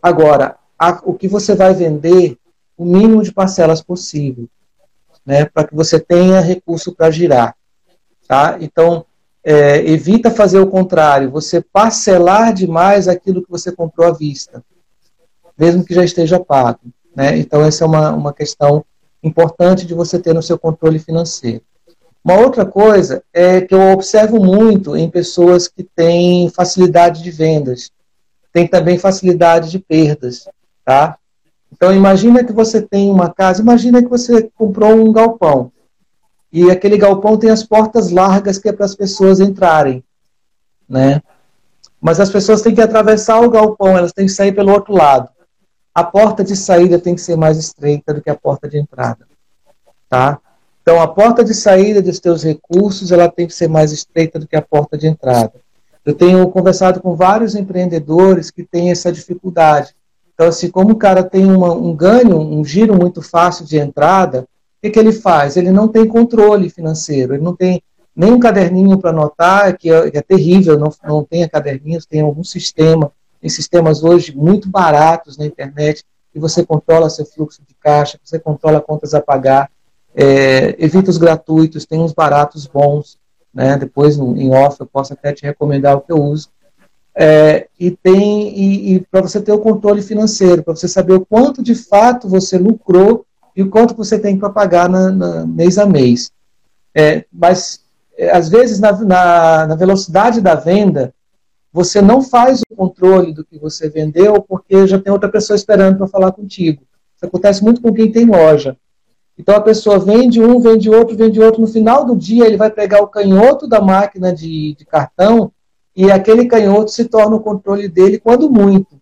Agora, a, o que você vai vender o mínimo de parcelas possível, né, para que você tenha recurso para girar. Tá? Então, é, evita fazer o contrário, você parcelar demais aquilo que você comprou à vista, mesmo que já esteja pago. Né? Então, essa é uma, uma questão importante de você ter no seu controle financeiro. Uma outra coisa é que eu observo muito em pessoas que têm facilidade de vendas, tem também facilidade de perdas, tá? Então imagina que você tem uma casa, imagina que você comprou um galpão e aquele galpão tem as portas largas que é para as pessoas entrarem, né? Mas as pessoas têm que atravessar o galpão, elas têm que sair pelo outro lado. A porta de saída tem que ser mais estreita do que a porta de entrada, tá? Então a porta de saída dos teus recursos, ela tem que ser mais estreita do que a porta de entrada. Eu tenho conversado com vários empreendedores que têm essa dificuldade então, assim, como o cara tem uma, um ganho, um giro muito fácil de entrada, o que, que ele faz? Ele não tem controle financeiro, ele não tem nem um caderninho para anotar, que é, que é, terrível, não, não tenha caderninhos, tem algum sistema, tem sistemas hoje muito baratos na internet, que você controla seu fluxo de caixa, você controla contas a pagar, é, evita os gratuitos, tem uns baratos bons, né? depois em off eu posso até te recomendar o que eu uso, é, e tem e, e para você ter o controle financeiro, para você saber o quanto de fato você lucrou e o quanto você tem para pagar na, na, mês a mês. É, mas é, às vezes na, na, na, velocidade da venda você não faz o controle do que você vendeu porque já tem outra pessoa esperando para falar contigo. Isso acontece muito com quem tem loja. Então a pessoa vende um, vende outro, vende outro. No final do dia ele vai pegar o canhoto da máquina de, de cartão e aquele canhoto se torna o controle dele quando muito.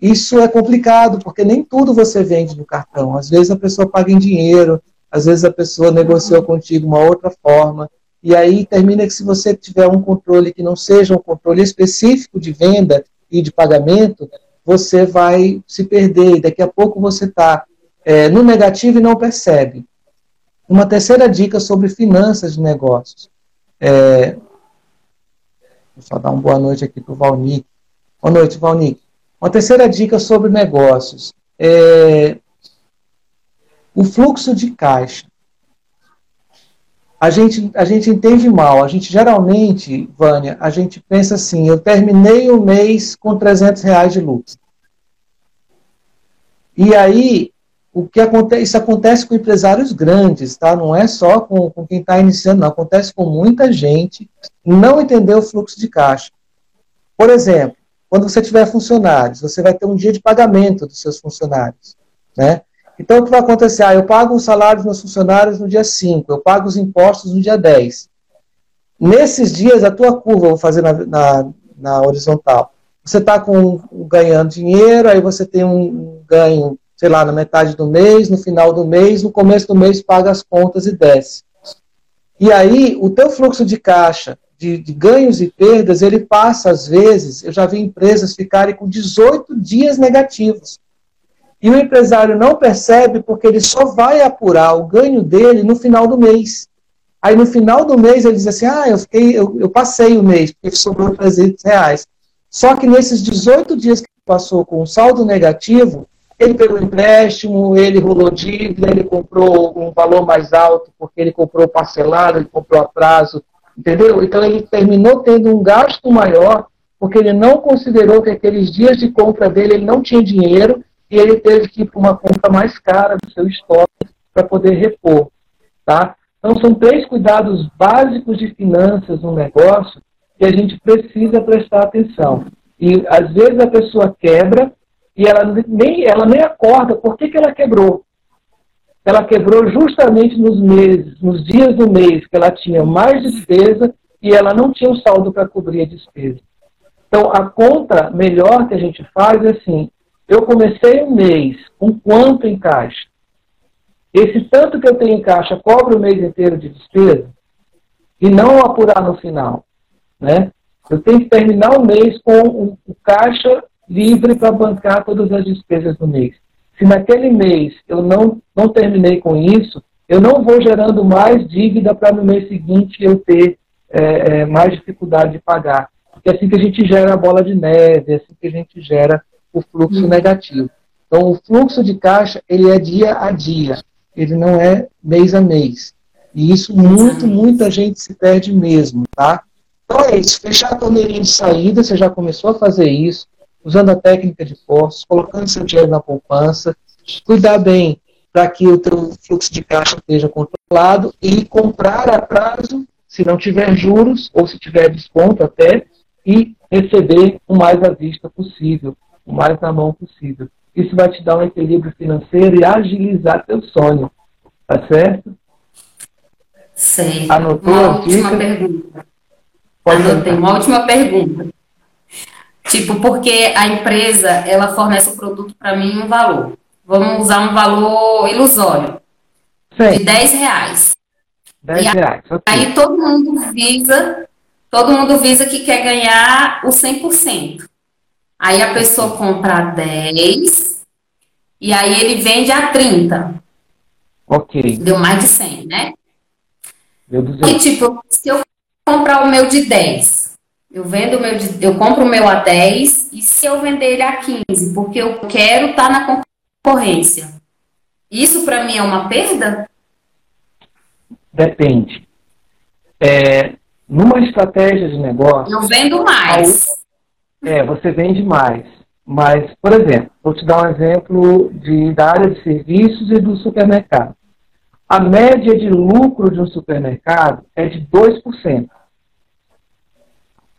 Isso é complicado, porque nem tudo você vende no cartão. Às vezes a pessoa paga em dinheiro, às vezes a pessoa negociou contigo uma outra forma, e aí termina que se você tiver um controle que não seja um controle específico de venda e de pagamento, você vai se perder, e daqui a pouco você está é, no negativo e não percebe. Uma terceira dica sobre finanças de negócios. É, Vou só dar uma boa noite aqui para o Valnick. Boa noite, Valnick. Uma terceira dica sobre negócios. É o fluxo de caixa. A gente, a gente entende mal. A gente geralmente, Vânia, a gente pensa assim: eu terminei o mês com 300 reais de lucro. E aí o que acontece, isso acontece com empresários grandes, tá? Não é só com, com quem está iniciando, não. Acontece com muita gente não entender o fluxo de caixa. Por exemplo, quando você tiver funcionários, você vai ter um dia de pagamento dos seus funcionários, né? Então, o que vai acontecer? Ah, eu pago os salários dos meus funcionários no dia 5, eu pago os impostos no dia 10. Nesses dias, a tua curva, vou fazer na, na, na horizontal, você está ganhando dinheiro, aí você tem um ganho sei lá, na metade do mês, no final do mês, no começo do mês paga as contas e desce. E aí, o teu fluxo de caixa, de, de, ganhos e perdas, ele passa, às vezes, eu já vi empresas ficarem com 18 dias negativos. E o empresário não percebe porque ele só vai apurar o ganho dele no final do mês. Aí no final do mês ele diz assim, ah, eu, fiquei, eu, eu passei o mês, porque sobrou 300 reais. Só que nesses 18 dias que passou com um saldo negativo, ele pegou empréstimo, ele rolou dívida, ele comprou um valor mais alto, porque ele comprou parcelado, ele comprou a prazo, entendeu? Então ele terminou tendo um gasto maior, porque ele não considerou que aqueles dias de compra dele ele não tinha dinheiro e ele teve que ir para uma compra mais cara do seu estoque para poder repor, tá? Então são três cuidados básicos de finanças no negócio que a gente precisa prestar atenção. E às vezes a pessoa quebra e ela nem, ela nem acorda. Por que, que ela quebrou? Ela quebrou justamente nos meses, nos dias do mês que ela tinha mais despesa e ela não tinha o saldo para cobrir a despesa. Então, a conta melhor que a gente faz é assim: eu comecei um mês com quanto em caixa? Esse tanto que eu tenho em caixa cobre o mês inteiro de despesa? E não apurar no final. Né? Eu tenho que terminar o mês com o caixa livre para bancar todas as despesas do mês. Se naquele mês eu não, não terminei com isso, eu não vou gerando mais dívida para no mês seguinte eu ter é, é, mais dificuldade de pagar. Porque é assim que a gente gera a bola de neve, é assim que a gente gera o fluxo hum. negativo. Então, o fluxo de caixa, ele é dia a dia, ele não é mês a mês. E isso muito, muita gente se perde mesmo, tá? Então é isso, fechar a torneirinha de saída, você já começou a fazer isso, usando a técnica de postos, colocando seu dinheiro na poupança, cuidar bem para que o teu fluxo de caixa esteja controlado e comprar a prazo, se não tiver juros ou se tiver desconto até, e receber o mais à vista possível, o mais na mão possível. Isso vai te dar um equilíbrio financeiro e agilizar teu sonho. Tá certo? Sei. Anotou uma última pergunta. Pode Anotei uma última pergunta. Tipo, porque a empresa, ela fornece o produto para mim um valor. Vamos usar um valor ilusório. Sim. De 10 reais. 10 reais. Okay. Aí todo mundo visa, todo mundo visa que quer ganhar o 100%. Aí a pessoa compra 10 e aí ele vende a 30. Ok. Deu mais de 100, né? Deu 200. E tipo, se eu comprar o meu de 10, eu vendo meu, eu compro o meu a 10 e se eu vender ele a 15, porque eu quero estar tá na concorrência. Isso para mim é uma perda? Depende. É, numa estratégia de negócio. Eu vendo mais. É, você vende mais. Mas, por exemplo, vou te dar um exemplo de, da área de serviços e do supermercado. A média de lucro de um supermercado é de 2%.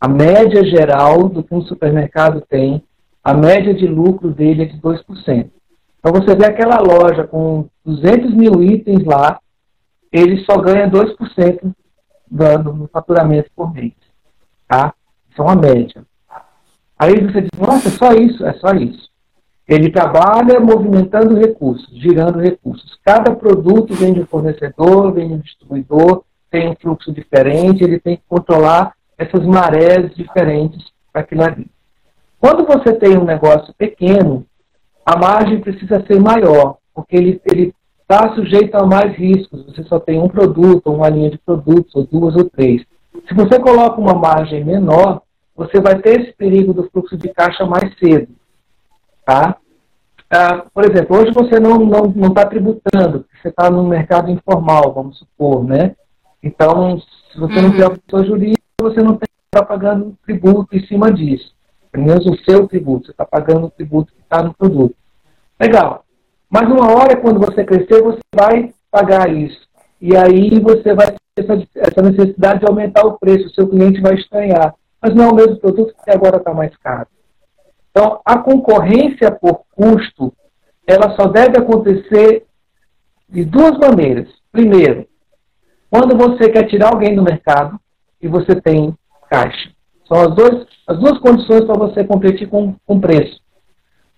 A média geral do que um supermercado tem, a média de lucro dele é de 2%. Então você vê aquela loja com 200 mil itens lá, ele só ganha 2% do, do faturamento por mês. Tá? Isso é uma média. Aí você diz, nossa, é só isso? É só isso. Ele trabalha movimentando recursos, girando recursos. Cada produto vem de um fornecedor, vem de um distribuidor, tem um fluxo diferente, ele tem que controlar essas marés diferentes para aquilo ali. Quando você tem um negócio pequeno, a margem precisa ser maior, porque ele está sujeito a mais riscos. Você só tem um produto, ou uma linha de produtos, ou duas ou três. Se você coloca uma margem menor, você vai ter esse perigo do fluxo de caixa mais cedo. Tá? Ah, por exemplo, hoje você não está não, não tá tributando, você está no mercado informal, vamos supor, né? Então, se você uhum. não tem a pessoa jurídica, você não está pagando tributo em cima disso. Pelo menos o seu tributo. Você está pagando o tributo que está no produto. Legal. Mas uma hora, quando você crescer, você vai pagar isso. E aí você vai ter essa, essa necessidade de aumentar o preço. O seu cliente vai estranhar. Mas não é o mesmo produto que agora está mais caro. Então, a concorrência por custo, ela só deve acontecer de duas maneiras. Primeiro, quando você quer tirar alguém do mercado, e você tem caixa. São as, dois, as duas condições para você competir com, com preço.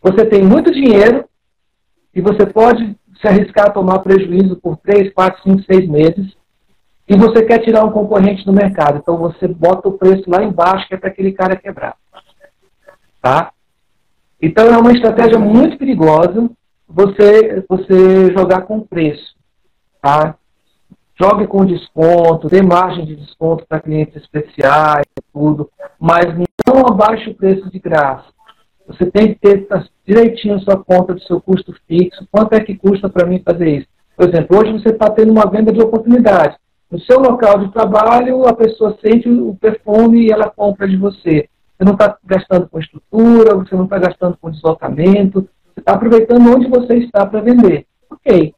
Você tem muito dinheiro e você pode se arriscar a tomar prejuízo por 3, 4, 5, 6 meses, e você quer tirar um concorrente do mercado. Então você bota o preço lá embaixo, que é para aquele cara quebrar. Tá? Então é uma estratégia muito perigosa você, você jogar com preço. Tá? Jogue com desconto, dê margem de desconto para clientes especiais, tudo, mas não abaixe o preço de graça. Você tem que ter direitinho a sua conta do seu custo fixo. Quanto é que custa para mim fazer isso? Por exemplo, hoje você está tendo uma venda de oportunidade. No seu local de trabalho, a pessoa sente o perfume e ela compra de você. Você não está gastando com estrutura, você não está gastando com deslocamento, você está aproveitando onde você está para vender. Ok.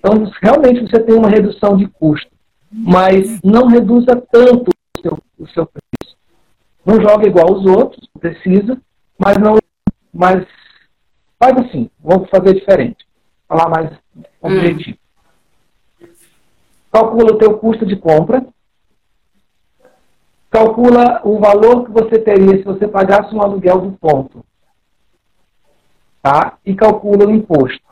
Então, realmente você tem uma redução de custo, mas não reduza tanto o seu, o seu preço. Não joga igual os outros, precisa, mas não, mas faz assim, vamos fazer diferente, falar mais objetivo. Hum. Calcula o teu custo de compra, calcula o valor que você teria se você pagasse um aluguel do ponto, tá? E calcula o imposto.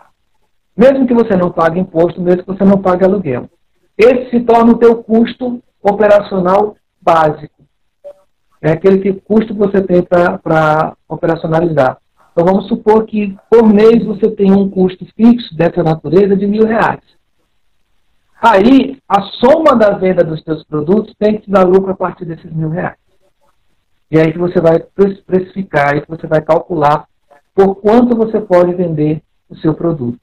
Mesmo que você não pague imposto, mesmo que você não pague aluguel. Esse se torna o teu custo operacional básico. É aquele que, custo que você tem para operacionalizar. Então vamos supor que por mês você tem um custo fixo dessa natureza de mil reais. Aí, a soma da venda dos seus produtos tem que te dar lucro a partir desses mil reais. E aí que você vai precificar, aí que você vai calcular por quanto você pode vender o seu produto.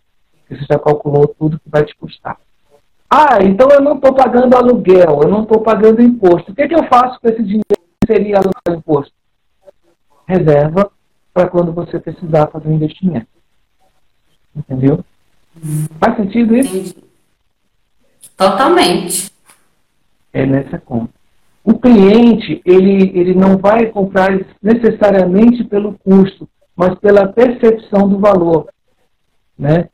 Você já calculou tudo que vai te custar. Ah, então eu não estou pagando aluguel, eu não estou pagando imposto. O que, que eu faço com esse dinheiro que seria aluguel imposto? Reserva para quando você precisar fazer um investimento. Entendeu? Faz sentido isso? Entendi. Totalmente. É nessa conta. O cliente, ele, ele não vai comprar necessariamente pelo custo, mas pela percepção do valor. Né?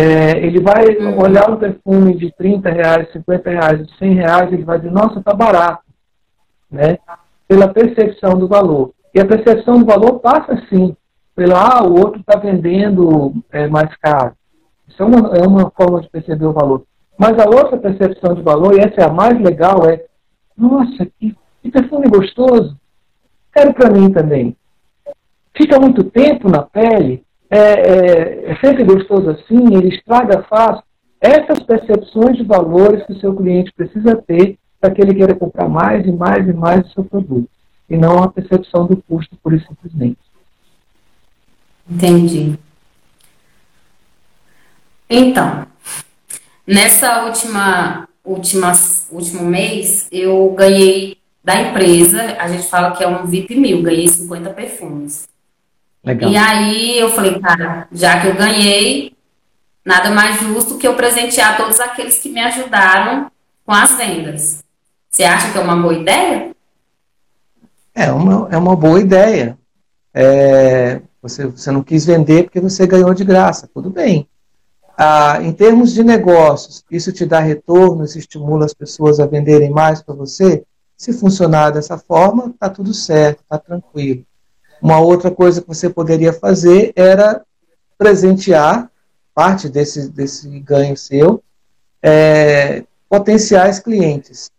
É, ele vai uhum. olhar um perfume de 30 reais, 50 reais, de 100 reais, ele vai dizer, nossa, tá barato. Né? Pela percepção do valor. E a percepção do valor passa sim, pelo, ah, o outro está vendendo é, mais caro. Isso é uma, é uma forma de perceber o valor. Mas a outra percepção de valor, e essa é a mais legal, é: nossa, que, que perfume gostoso. Quero para mim também. Fica muito tempo na pele, é, é, é sempre gostoso assim, ele estraga fácil. Essas percepções de valores que o seu cliente precisa ter para que ele queira comprar mais e mais e mais o seu produto. E não a percepção do custo, por e simplesmente. Entendi. Então, Nessa última, última último mês, eu ganhei da empresa, a gente fala que é um VIP mil, ganhei 50 perfumes. Legal. E aí eu falei, cara, já que eu ganhei, nada mais justo que eu presentear todos aqueles que me ajudaram com as vendas. Você acha que é uma boa ideia? É uma, é uma boa ideia. É, você, você não quis vender porque você ganhou de graça, tudo bem. Ah, em termos de negócios, isso te dá retorno, isso estimula as pessoas a venderem mais para você? Se funcionar dessa forma, está tudo certo, está tranquilo. Uma outra coisa que você poderia fazer era presentear parte desse, desse ganho seu, é, potenciais clientes.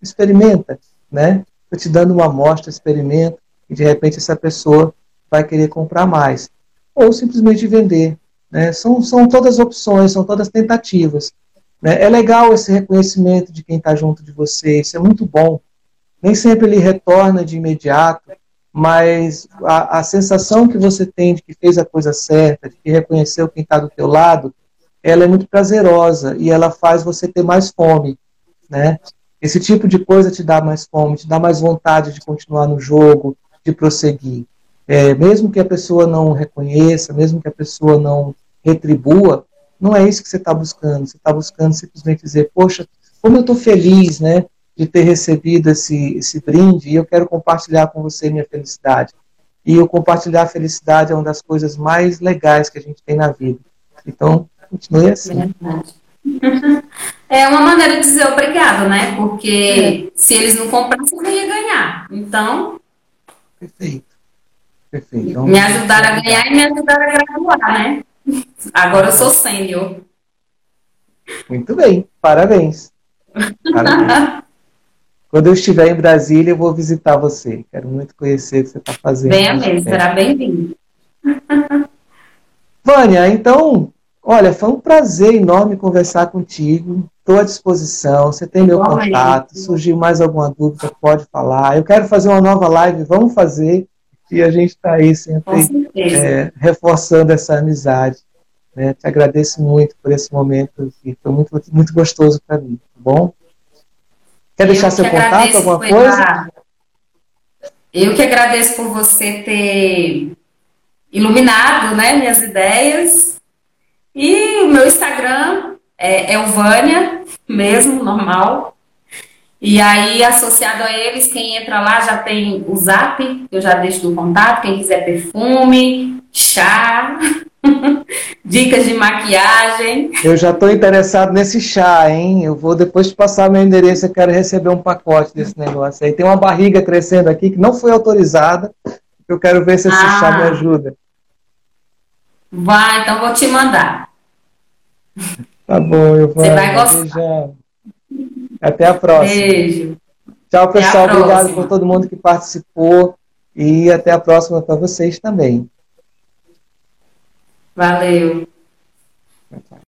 Experimenta, né? Estou te dando uma amostra, experimenta, e de repente essa pessoa vai querer comprar mais. Ou simplesmente vender. Né? São, são todas opções, são todas tentativas. Né? É legal esse reconhecimento de quem está junto de você, isso é muito bom. Nem sempre ele retorna de imediato, mas a, a sensação que você tem de que fez a coisa certa, de que reconheceu quem está do teu lado, ela é muito prazerosa e ela faz você ter mais fome, né? Esse tipo de coisa te dá mais fome, te dá mais vontade de continuar no jogo, de prosseguir. É, mesmo que a pessoa não reconheça, mesmo que a pessoa não retribua, não é isso que você está buscando. Você está buscando simplesmente dizer, poxa, como eu estou feliz, né, de ter recebido esse, esse brinde e eu quero compartilhar com você minha felicidade. E o compartilhar a felicidade é uma das coisas mais legais que a gente tem na vida. Então, continue assim. É uma maneira de dizer obrigado, né? Porque é. se eles não comprassem, eu não ia ganhar. Então. Perfeito. Perfeito. Então, me ajudaram a ganhar e me ajudaram a graduar, né? Agora eu sou sênior. Muito bem, parabéns. parabéns. Quando eu estiver em Brasília, eu vou visitar você. Quero muito conhecer o que você está fazendo. Venha mesmo, será bem-vindo. Vânia, então, olha, foi um prazer enorme conversar contigo. Estou à disposição. Você tem meu contato. Surgiu mais alguma dúvida, pode falar. Eu quero fazer uma nova live, vamos fazer. E a gente está aí sempre é, reforçando essa amizade. Né? Te agradeço muito por esse momento que foi muito, muito gostoso para mim, tá bom? Quer deixar seu contato, alguma coisa? Eu que agradeço por você ter iluminado né, minhas ideias. E o meu Instagram é, é o Vânia, mesmo, normal. E aí, associado a eles, quem entra lá já tem o zap, eu já deixo do contato, quem quiser perfume, chá, dicas de maquiagem. Eu já estou interessado nesse chá, hein? Eu vou depois te passar meu endereço, eu quero receber um pacote desse negócio aí. Tem uma barriga crescendo aqui que não foi autorizada, eu quero ver se esse ah. chá me ajuda. Vai, então vou te mandar. Tá bom, eu vou. Você vai gostar. Até a próxima. Beijo. Tchau, pessoal. Obrigado por todo mundo que participou. E até a próxima para vocês também. Valeu. Tchau.